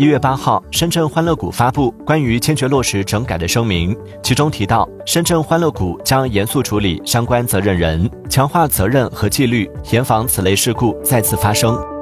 一月八号深圳欢乐谷发布关于坚决落实整改的声明其中提到深圳欢乐谷将严肃处理相关责任人强化责任和纪律严防此类事故再次发生。